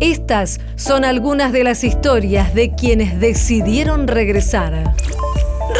Estas son algunas de las historias de quienes decidieron regresar.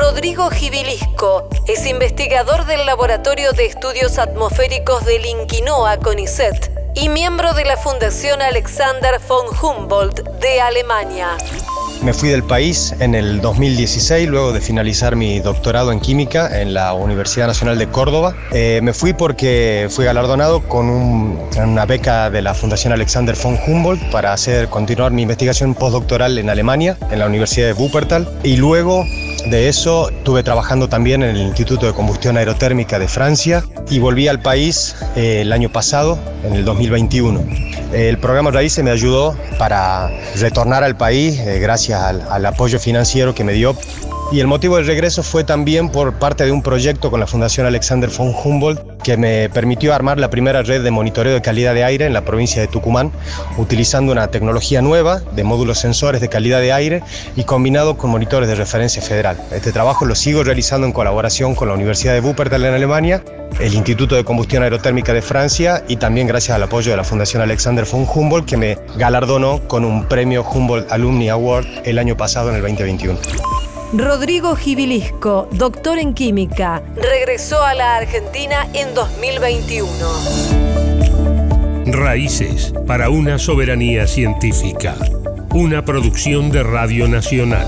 Rodrigo Gibilisco es investigador del Laboratorio de Estudios Atmosféricos del Inquinoa CONICET y miembro de la Fundación Alexander von Humboldt de Alemania. Me fui del país en el 2016, luego de finalizar mi doctorado en química en la Universidad Nacional de Córdoba. Eh, me fui porque fui galardonado con una beca de la Fundación Alexander von Humboldt para hacer continuar mi investigación postdoctoral en Alemania, en la Universidad de Wuppertal. Y luego de eso estuve trabajando también en el Instituto de Combustión Aerotérmica de Francia y volví al país eh, el año pasado, en el 2021. El programa Raíces me ayudó para retornar al país eh, gracias al, apoyo financiero que me dio. Y el motivo del regreso fue también por parte de un proyecto con la Fundación Alexander von Humboldt que me permitió armar la primera red de monitoreo de calidad de aire en la provincia de Tucumán, utilizando una tecnología nueva de módulos sensores de calidad de aire y combinado con monitores de referencia federal. Este trabajo lo sigo realizando en colaboración con la Universidad de Wuppertal en Alemania, el Instituto de Combustión Aerotérmica de Francia y también gracias al apoyo de la Fundación Alexander von Humboldt que me galardonó con un premio Humboldt Alumni Award el año pasado en el 2021. Rodrigo Gibilisco, doctor en química, regresó a la Argentina en 2021. Raíces para una soberanía científica. Una producción de Radio Nacional.